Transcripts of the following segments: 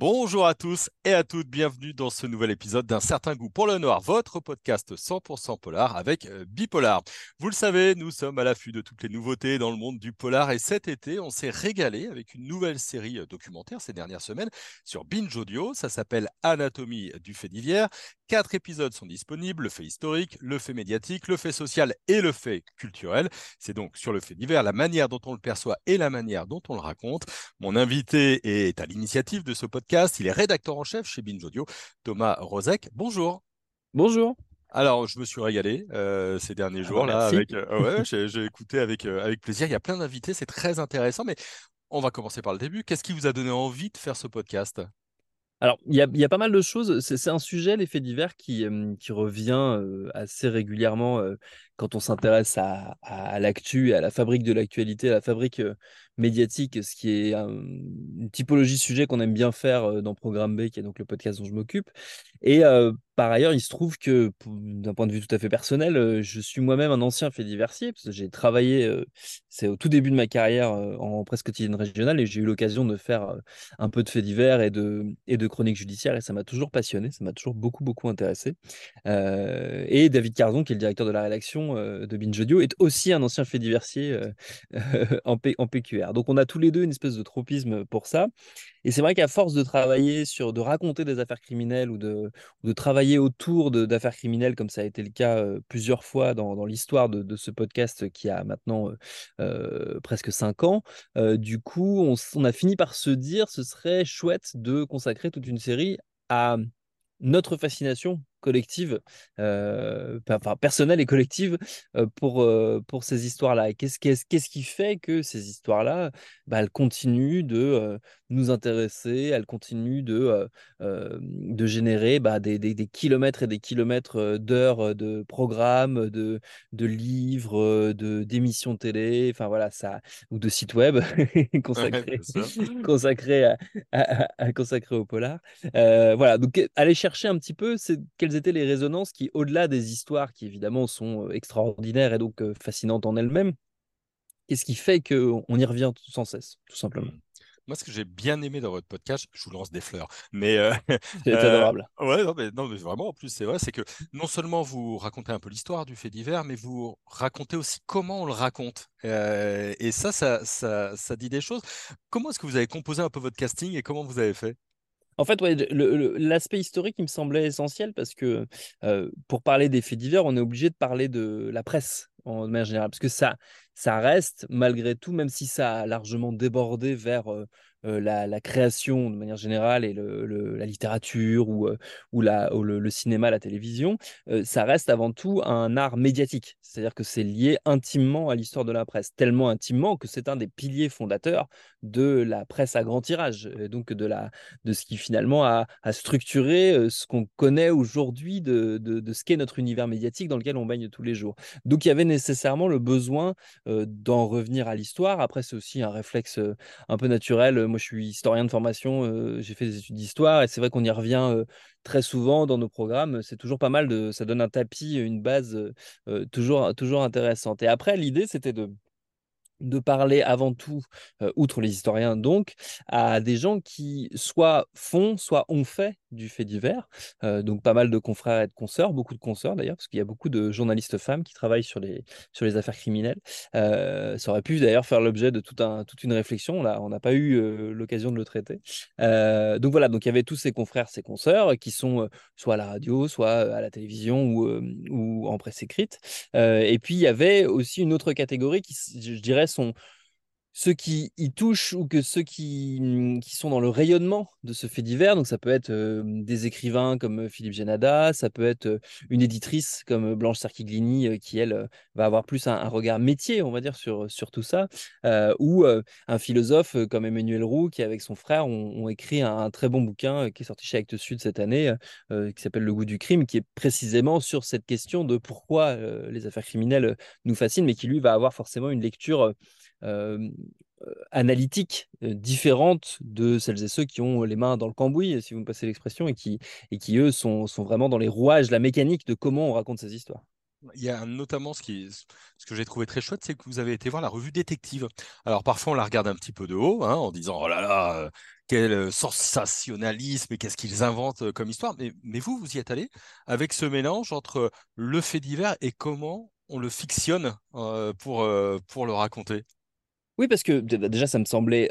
bull Bonjour à tous et à toutes, bienvenue dans ce nouvel épisode d'un certain goût pour le noir, votre podcast 100% polar avec euh, Bipolar. Vous le savez, nous sommes à l'affût de toutes les nouveautés dans le monde du polar et cet été, on s'est régalé avec une nouvelle série euh, documentaire ces dernières semaines sur Binge Audio. Ça s'appelle Anatomie du fait divers. Quatre épisodes sont disponibles, le fait historique, le fait médiatique, le fait social et le fait culturel. C'est donc sur le fait divers, la manière dont on le perçoit et la manière dont on le raconte. Mon invité est à l'initiative de ce podcast il est rédacteur en chef chez Binge Audio. Thomas Rozek, bonjour. Bonjour. Alors, je me suis régalé euh, ces derniers ah jours bah, là. Avec, euh, j'ai écouté avec, euh, avec plaisir. Il y a plein d'invités, c'est très intéressant. Mais on va commencer par le début. Qu'est-ce qui vous a donné envie de faire ce podcast? Alors, il y, a, pas mal de choses. C'est un sujet, l'effet divers, qui, qui revient assez régulièrement quand on s'intéresse à, à, l'actu, à la fabrique de l'actualité, à la fabrique médiatique, ce qui est une typologie de sujet qu'on aime bien faire dans Programme B, qui est donc le podcast dont je m'occupe. Et par ailleurs, il se trouve que, d'un point de vue tout à fait personnel, je suis moi-même un ancien fait diversier, parce que j'ai travaillé, c'est au tout début de ma carrière en presse quotidienne régionale, et j'ai eu l'occasion de faire un peu de faits divers et de, et de chroniques judiciaires, et ça m'a toujours passionné, ça m'a toujours beaucoup, beaucoup intéressé. et David Carzon, qui est le directeur de la rédaction de Binge Audio, est aussi un ancien fait diversier en, PQR. Donc on a tous les deux une espèce de tropisme pour ça. Et c'est vrai qu'à force de travailler sur, de raconter des affaires criminelles ou de, de travailler autour d'affaires criminelles, comme ça a été le cas plusieurs fois dans, l'histoire de, ce podcast qui a maintenant presque cinq ans, du coup, on, on a fini par se dire ce serait chouette de consacrer toute une série à notre fascination collective, euh, enfin personnelle et collective euh, pour, euh, pour ces histoires-là. Qu'est-ce qu'est-ce qu'est-ce qui fait que ces histoires-là, bah, elles continuent de nous intéresser, elles continuent de, de générer bah, des, des, des, kilomètres et des kilomètres d'heures de programmes, de, de livres, de d'émissions télé, enfin voilà ça, ou de sites web consacrés, consacrés, à, à, consacrés au polar. voilà, donc aller chercher un petit peu c'est quelles étaient les résonances qui, au-delà des histoires qui évidemment sont euh, extraordinaires et donc euh, fascinantes en elles-mêmes, qu'est-ce qui fait qu'on y revient sans cesse, tout simplement? Mmh. Moi, ce que j'ai bien aimé dans votre podcast, je vous lance des fleurs, mais euh, c'est adorable. ouais, non mais, non, mais, vraiment, en plus, c'est vrai, c'est que non seulement vous racontez un peu l'histoire du fait divers, mais vous racontez aussi comment on le raconte. et ça ça, ça, ça dit des choses. Comment est-ce que vous avez composé un peu votre casting et comment vous avez fait? En fait, l'aspect historique, il me semblait essentiel parce que pour parler des faits divers, on est obligé de parler de la presse en manière générale. Parce que ça, ça reste, malgré tout, même si ça a largement débordé vers euh, la, création de manière générale et la littérature ou, euh, ou, la, le, cinéma, la télévision, euh, ça reste avant tout un art médiatique. C'est-à-dire que c'est lié intimement à l'histoire de la presse, tellement intimement que c'est un des piliers fondateurs de la presse à grand tirage, donc de, la, de ce qui finalement a, structuré ce qu'on connaît aujourd'hui de, de, ce qu'est notre univers médiatique dans lequel on baigne tous les jours. Donc il y avait nécessairement le besoin d'en revenir à l'histoire. Après, c'est aussi un réflexe un peu naturel moi, je suis historien de formation, j'ai fait des études d'histoire et c'est vrai qu'on y revient très souvent dans nos programmes. C'est toujours pas mal de, ça donne un tapis, une base toujours, intéressante. Et après, l'idée, c'était de parler avant tout, outre les historiens donc, à des gens qui soit font, soit ont fait du fait divers. donc pas mal de confrères et de consoeurs, beaucoup de consoeurs d'ailleurs, parce qu'il y a beaucoup de journalistes femmes qui travaillent sur les, sur les affaires criminelles. ça aurait pu d'ailleurs faire l'objet de tout un, toute une réflexion. Là, on n'a pas eu l'occasion de le traiter. donc voilà, donc il y avait tous ces confrères, ces consoeurs qui sont soit à la radio, soit à la télévision ou, ou en presse écrite. et puis il y avait aussi une autre catégorie qui, je dirais, sont ceux qui y touchent ou que ceux qui, mmh, qui, sont dans le rayonnement de ce fait divers. Donc ça peut être des écrivains comme Philippe Genada, ça peut être une éditrice comme Blanche Sarkiglini qui, elle, va avoir plus un, regard métier, on va dire, sur, sur tout ça, ou un philosophe comme Emmanuel Roux qui, avec son frère, ont, écrit un, très bon bouquin qui est sorti chez Actes Sud cette année, qui s'appelle Le goût du crime, qui est précisément sur cette question de pourquoi les affaires criminelles nous fascinent, mais qui, lui, va avoir forcément une lecture analytiques euh, différentes de celles et ceux qui ont les mains dans le cambouis, si vous me passez l'expression, et qui, et qui eux sont, sont vraiment dans les rouages, la mécanique de comment on raconte ces histoires. Il y a notamment ce, qui, ce que j'ai trouvé très chouette, c'est que vous avez été voir la revue Détective. Alors parfois on la regarde un petit peu de haut, hein, en disant oh là là, euh, quel euh, sensationnalisme et qu'est-ce qu'ils inventent comme histoire. Mais, mais vous, vous y êtes allé avec ce mélange entre le fait divers et comment on le fictionne pour, pour le raconter. Oui, parce que déjà, ça me semblait,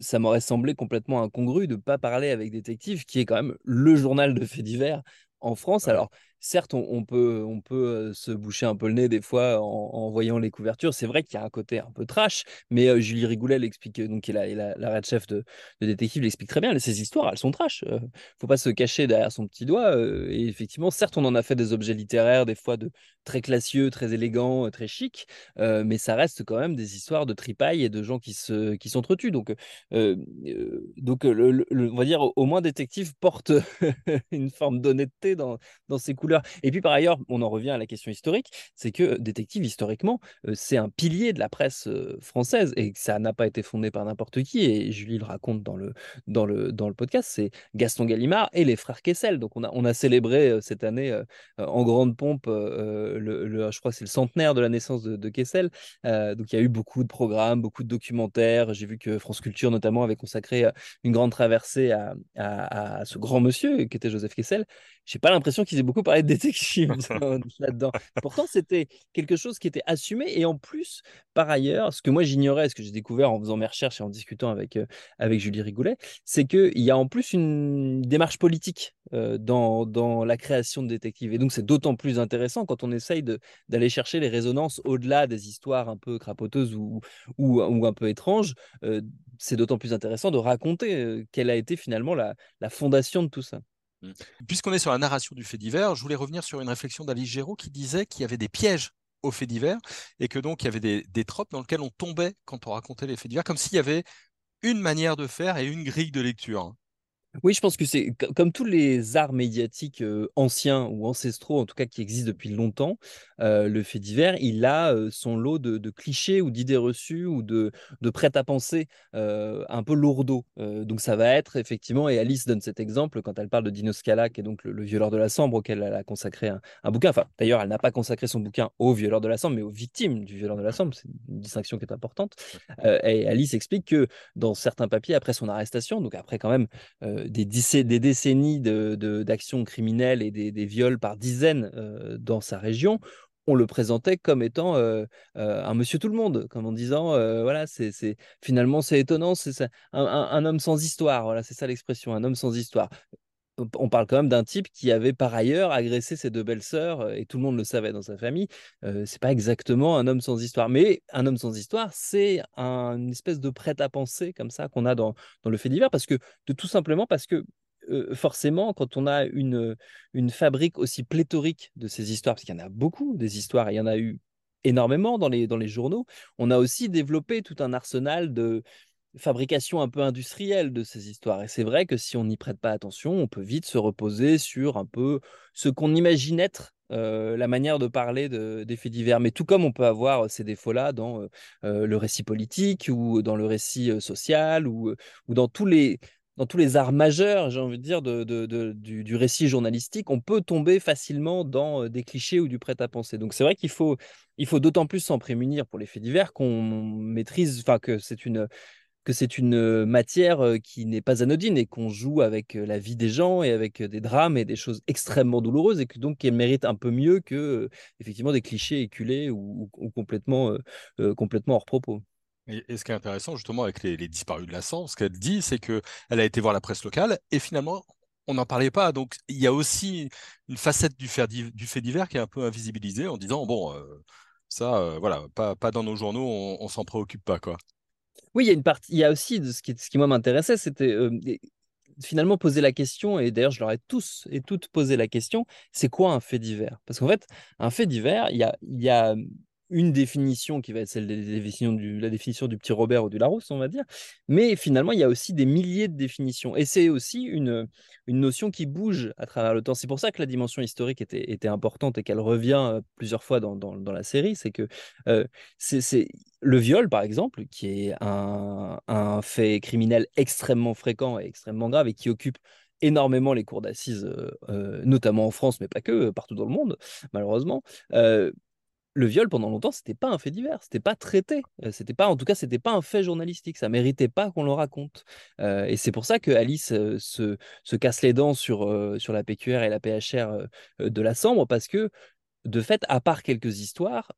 ça m'aurait semblé complètement incongru de ne pas parler avec Détective, qui est quand même le journal de faits divers en France. Alors, certes, on, peut, on peut se boucher un peu le nez des fois en, voyant les couvertures. C'est vrai qu'il y a un côté un peu trash, mais Julie Rigoulet l'explique, donc est la, la, red chef de, détective, l'explique très bien. Ces histoires, elles sont trash. ne faut pas se cacher derrière son petit doigt. et effectivement, certes, on en a fait des objets littéraires, des fois de très classieux, très élégants, très chic, mais ça reste quand même des histoires de tripaille et de gens qui se qui s'entretuent. Donc, donc le, on va dire au moins détective porte une forme d'honnêteté dans, dans ses couleurs et puis par ailleurs, on en revient à la question historique, c'est que Détective, historiquement, euh, c'est un pilier de la presse euh, française et ça n'a pas été fondé par n'importe qui. Et Julie le raconte dans le, dans le, dans le podcast, c'est Gaston Gallimard et les frères Kessel. Donc on a, on a célébré euh, cette année en grande pompe, le, je crois c'est le centenaire de la naissance de, Kessel. donc il y a eu beaucoup de programmes, beaucoup de documentaires. J'ai vu que France Culture notamment avait consacré une grande traversée à, à, à ce grand monsieur qui était Joseph Kessel j'ai pas l'impression qu'ils aient beaucoup parlé de détective là-dedans. Pourtant, c'était quelque chose qui était assumé. Et en plus, par ailleurs, ce que moi j'ignorais, ce que j'ai découvert en faisant mes recherches et en discutant avec, euh, avec Julie Rigoulet, c'est qu'il y a en plus une démarche politique euh, dans, dans la création de détectives. Et donc, c'est d'autant plus intéressant quand on essaye d'aller chercher les résonances au-delà des histoires un peu crapoteuses ou, ou, ou un peu étranges. Euh, c'est d'autant plus intéressant de raconter quelle a été finalement la, la fondation de tout ça. Mmh. Puisqu'on est sur la narration du fait divers, je voulais revenir sur une réflexion d'Alice Géraud qui disait qu'il y avait des pièges aux faits divers et que donc il y avait des, des tropes dans lesquels on tombait quand on racontait les faits divers, comme s'il y avait une manière de faire et une grille de lecture. Oui, je pense que c'est comme tous les arts médiatiques anciens ou ancestraux, en tout cas qui existent depuis longtemps, le fait divers, il a son lot de, clichés ou d'idées reçues ou de, de prêt-à-penser un peu lourdeau. donc ça va être effectivement, et Alice donne cet exemple quand elle parle de Dino Scala, qui est donc le, violeur de la Sambre, auquel elle a consacré un, bouquin. Enfin, d'ailleurs, elle n'a pas consacré son bouquin au violeur de la Sambre, mais aux victimes du violeur de la Sambre. C'est une distinction qui est importante. et Alice explique que dans certains papiers, après son arrestation, donc après quand même des, des, décennies d'actions de, criminelles et des, viols par dizaines euh, dans sa région, on le présentait comme étant euh, euh, un monsieur tout le monde, comme en disant voilà, c'est finalement c'est étonnant, c'est un, un, homme sans histoire, voilà, c'est ça l'expression, un homme sans histoire on parle quand même d'un type qui avait par ailleurs agressé ses deux belles-sœurs et tout le monde le savait dans sa famille. Euh, c'est pas exactement un homme sans histoire, mais un homme sans histoire, c'est une espèce de prêt-à-penser comme ça qu'on a dans, le fait divers, parce que tout simplement parce que forcément, quand on a une, fabrique aussi pléthorique de ces histoires, parce qu'il y en a beaucoup des histoires, et il y en a eu énormément dans les journaux, on a aussi développé tout un arsenal de fabrication un peu industrielle de ces histoires. Et c'est vrai que si on n'y prête pas attention, on peut vite se reposer sur un peu ce qu'on imagine être la manière de parler des faits divers. Mais tout comme on peut avoir ces défauts-là dans le récit politique ou dans le récit social ou, ou dans tous les dans tous les arts majeurs, j'ai envie de dire, de, du, du, récit journalistique, on peut tomber facilement dans des clichés ou du prêt-à-penser. Donc c'est vrai qu'il faut, il faut d'autant plus s'en prémunir pour les faits divers qu'on maîtrise, enfin que c'est une, que c'est une matière qui n'est pas anodine et qu'on joue avec la vie des gens et avec des drames et des choses extrêmement douloureuses et que donc elle mérite un peu mieux que effectivement des clichés éculés ou, complètement, hors propos. Et, ce qui est intéressant justement avec les, disparus de la sang, ce qu'elle dit, c'est qu'elle a été voir la presse locale et finalement on n'en parlait pas. Donc il y a aussi une facette du fait, divers qui est un peu invisibilisée en disant bon ça voilà pas, pas dans nos journaux, on, on s'en préoccupe pas quoi. Oui, il y a une partie, il y a aussi de ce qui, ce qui moi m'intéressait, c'était finalement poser la question, et d'ailleurs je leur ai tous et toutes posé la question, c'est quoi un fait divers? Parce qu'en fait, un fait divers, il y a, il y a une définition qui va être celle de la définition du petit Robert ou du Larousse, on va dire. Mais finalement, il y a aussi des milliers de définitions. Et c'est aussi une, une notion qui bouge à travers le temps. C'est pour ça que la dimension historique était, était importante et qu'elle revient euh, plusieurs fois dans, dans, la série. C'est que euh, c'est le viol, par exemple, qui est un, un fait criminel extrêmement fréquent et extrêmement grave et qui occupe énormément les cours d'assises, notamment en France, mais pas que, partout dans le monde, malheureusement le viol pendant longtemps c'était pas un fait divers c'était pas traité c'était pas en tout cas c'était pas un fait journalistique ça méritait pas qu'on le raconte et c'est pour ça que Alice se, se, casse les dents sur, sur la PQR et la PHR de la Sambre parce que de fait à part quelques histoires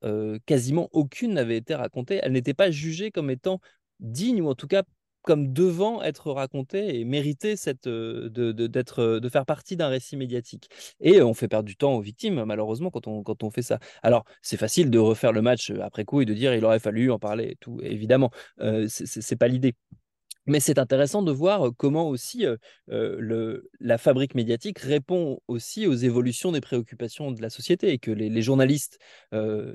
quasiment aucune n'avait été racontée elle n'était pas jugée comme étant digne ou en tout cas comme devant être raconté et mériter cette, de, de faire partie d'un récit médiatique. Et on fait perdre du temps aux victimes, malheureusement, quand on, quand on fait ça. Alors, c'est facile de refaire le match après coup et de dire il aurait fallu en parler tout. Évidemment, euh, c'est pas l'idée. Mais c'est intéressant de voir comment aussi la fabrique médiatique répond aussi aux évolutions des préoccupations de la société et que les, journalistes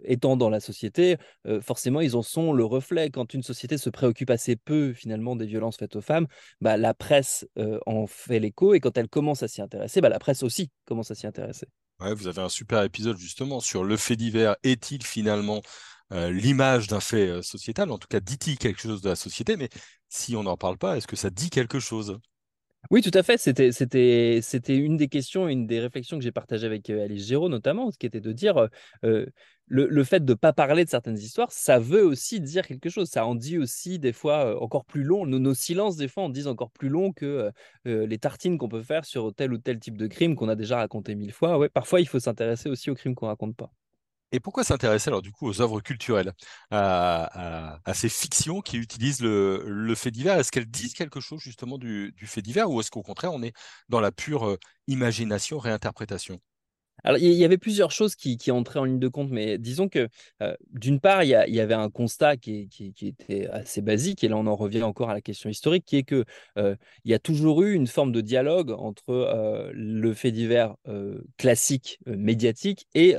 étant dans la société, forcément ils en sont le reflet. Quand une société se préoccupe assez peu finalement des violences faites aux femmes, bah, la presse en fait l'écho et quand elle commence à s'y intéresser, bah, la presse aussi commence à s'y intéresser. Ouais, vous avez un super épisode justement sur le fait divers. Est-il finalement l'image d'un fait sociétal En tout cas, dit-il quelque chose de la société Mais si on n'en parle pas, est-ce que ça dit quelque chose? Oui, tout à fait. C'était, c'était, c'était une des questions, une des réflexions que j'ai partagées avec Alice Géraud notamment, ce qui était de dire le, fait de ne pas parler de certaines histoires, ça veut aussi dire quelque chose. Ça en dit aussi des fois encore plus long. Nos, nos, silences, des fois, en disent encore plus long que les tartines qu'on peut faire sur tel ou tel type de crime qu'on a déjà raconté mille fois. Ouais, parfois, il faut s'intéresser aussi aux crimes qu'on raconte pas. Et pourquoi s'intéresser alors du coup aux œuvres culturelles, à, ces fictions qui utilisent le, fait divers? Est-ce qu'elles disent quelque chose justement du, fait divers? Ou est-ce qu'au contraire on est dans la pure euh, imagination, réinterprétation? Alors, il y avait plusieurs choses qui, entraient en ligne de compte, mais disons que d'une part, il y, avait un constat qui, était assez basique, et là on en revient encore à la question historique, qui est que il y a toujours eu une forme de dialogue entre le fait divers classique, médiatique, et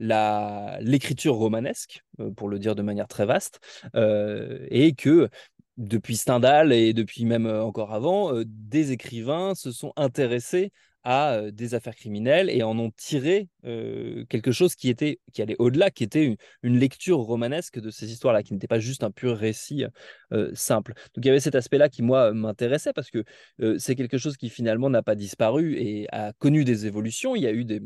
l'écriture romanesque, pour le dire de manière très vaste, et que depuis Stendhal et depuis même encore avant, des écrivains se sont intéressés à des affaires criminelles et en ont tiré quelque chose qui était qui allait au-delà, qui était une, lecture romanesque de ces histoires-là, qui n'était pas juste un pur récit simple. Donc il y avait cet aspect-là qui moi m'intéressait parce que c'est quelque chose qui finalement n'a pas disparu et a connu des évolutions. Il y a eu des,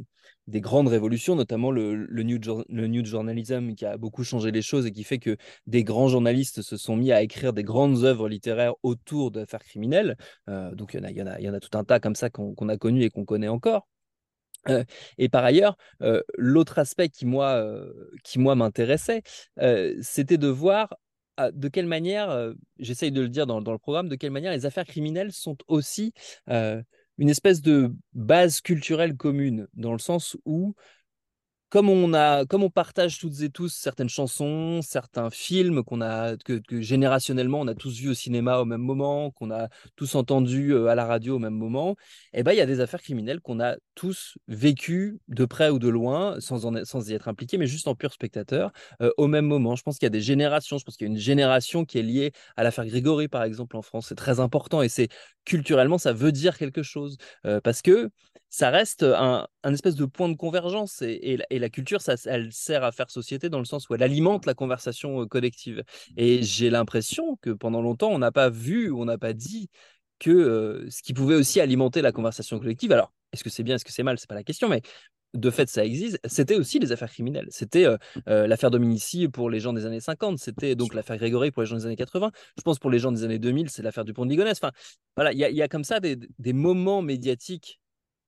des grandes révolutions, notamment le, new, le journalism qui a beaucoup changé les choses et qui fait que des grands journalistes se sont mis à écrire des grandes œuvres littéraires autour d'affaires criminelles. Euh, donc il y, en a tout un tas comme ça qu'on a connu et qu'on connaît encore. Euh, et par ailleurs, euh, l'autre aspect qui moi, m'intéressait, c'était de voir ah, de quelle manière, j'essaye de le dire dans, le programme, de quelle manière les affaires criminelles sont aussi une espèce de base culturelle commune, dans le sens où comme on a, comme on partage toutes et tous certaines chansons, certains films qu'on a, que, générationnellement on a tous vus au cinéma au même moment, qu'on a tous entendus euh, à la radio au même moment, eh ben il y a des affaires criminelles qu'on a tous vécues de près ou de loin, sans, sans y être impliqués, mais juste en pur spectateur, au même moment. Je pense qu'il y a des générations. Je pense qu'il y a une génération qui est liée à l'affaire Grégory, par exemple, en France. C'est très important et c'est culturellement ça veut dire quelque chose parce que ça reste un, espèce de point de convergence et, la culture, ça, elle sert à faire société dans le sens où elle alimente la conversation collective. Et j'ai l'impression que pendant longtemps, on n'a pas vu on n'a pas dit que ce qui pouvait aussi alimenter la conversation collective. Alors, est-ce que c'est bien, est-ce que c'est mal, c'est pas la question, mais de fait, ça existe. C'était aussi les affaires criminelles. C'était l'affaire Dominici pour les gens des années 50. C'était donc l'affaire Grégory pour les gens des années 80. Je pense pour les gens des années 2000, c'est l'affaire du pont de Ligonnès. Enfin, voilà, il y, a comme ça des, des moments médiatiques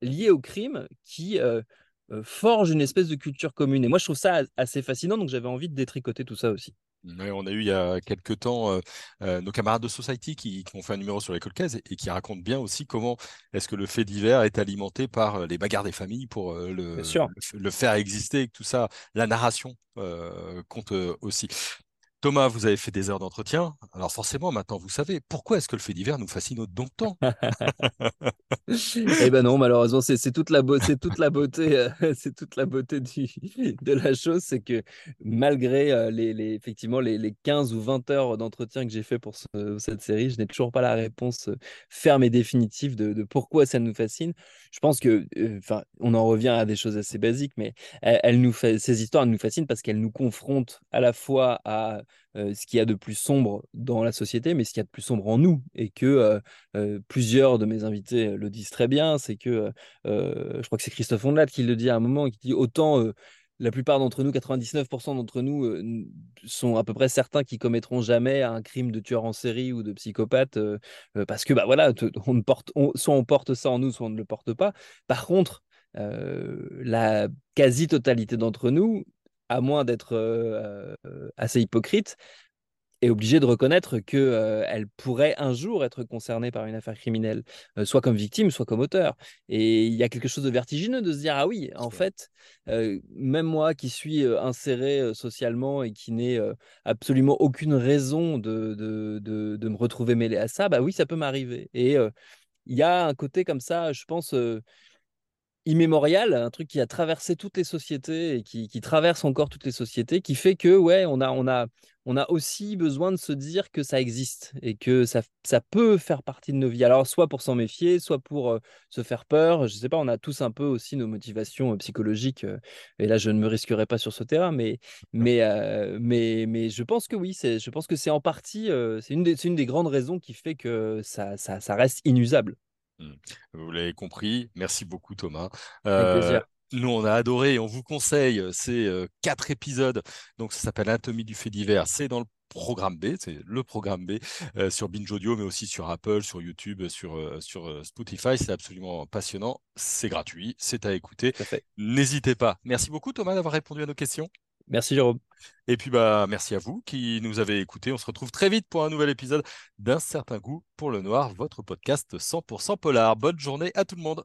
liés au crime qui euh, euh, forgent une espèce de culture commune. Et moi, je trouve ça assez fascinant, donc j'avais envie de détricoter tout ça aussi. on a eu il y a quelques temps euh, nos camarades de Society qui, ont fait un numéro sur les cold et, qui racontent bien aussi comment est-ce que le fait divers est alimenté par les bagarres des familles pour le, le, faire exister et que tout ça, la narration compte aussi. Thomas, vous avez fait des heures d'entretien. Alors forcément, maintenant, vous savez pourquoi est-ce que le fait divers nous fascine autant temps? Eh ben non, malheureusement, c'est toute la beauté, c'est toute la beauté de la chose, c'est que malgré euh, les, effectivement les, 15 ou 20 heures d'entretien que j'ai fait pour cette série, je n'ai toujours pas la réponse euh, ferme et définitive de, pourquoi ça nous fascine. Je pense que, euh, enfin, on en revient à des choses assez basiques, mais elle, nous fait, ces histoires nous fascinent parce qu'elles nous confrontent à la fois à ce qu'il y a de plus sombre dans la société, mais ce qu'il y a de plus sombre en nous. Et que plusieurs de mes invités le disent très bien, c'est que je crois que c'est Christophe Ondelat qui le dit à un moment, qui dit autant la plupart d'entre nous, 99% d'entre nous, sont à peu près certains qui commettront jamais un crime de tueur en série ou de psychopathe, parce que bah voilà, on porte, soit on porte ça en nous, soit on ne le porte pas. Par contre, la quasi-totalité d'entre nous, à moins d'être assez hypocrite, est obligée de reconnaître qu'elle euh, pourrait un jour être concernée par une affaire criminelle, euh, soit comme victime, soit comme auteur. Et il y a quelque chose de vertigineux de se dire, ah oui, en fait, euh, même moi qui suis inséré socialement et qui n'ai absolument aucune raison de, de, de, de, me retrouver mêlé à ça, bah oui, ça peut m'arriver. Et il y a un côté comme ça, je pense immémorial, un truc qui a traversé toutes les sociétés et qui, qui, traverse encore toutes les sociétés, qui fait que ouais, on a, on a, on a aussi besoin de se dire que ça existe et que ça, ça peut faire partie de nos vies. Alors soit pour s'en méfier, soit pour euh, se faire peur. Je sais pas, on a tous un peu aussi nos motivations euh, psychologiques. Euh, et là, je ne me risquerai pas sur ce terrain, mais, mais, mais, mais je pense que oui, c'est, je pense que c'est en partie, c'est une, des, une des grandes raisons qui fait que ça, ça, ça reste inusable. Mmh. Vous l'avez compris. Merci beaucoup, Thomas. Avec plaisir. Nous, on a adoré et on vous conseille ces quatre épisodes. Donc, ça s'appelle Anatomie du fait divers. C'est dans le programme B, c'est le programme B sur Binge Audio, mais aussi sur Apple, sur YouTube, sur, sur Spotify. C'est absolument passionnant. C'est gratuit, c'est à écouter. N'hésitez pas. Merci beaucoup, Thomas, d'avoir répondu à nos questions. Merci Jérôme. Et puis bah merci à vous qui nous avez écoutés. On se retrouve très vite pour un nouvel épisode d'un certain goût pour le noir, votre podcast 100% polar. Bonne journée à tout le monde.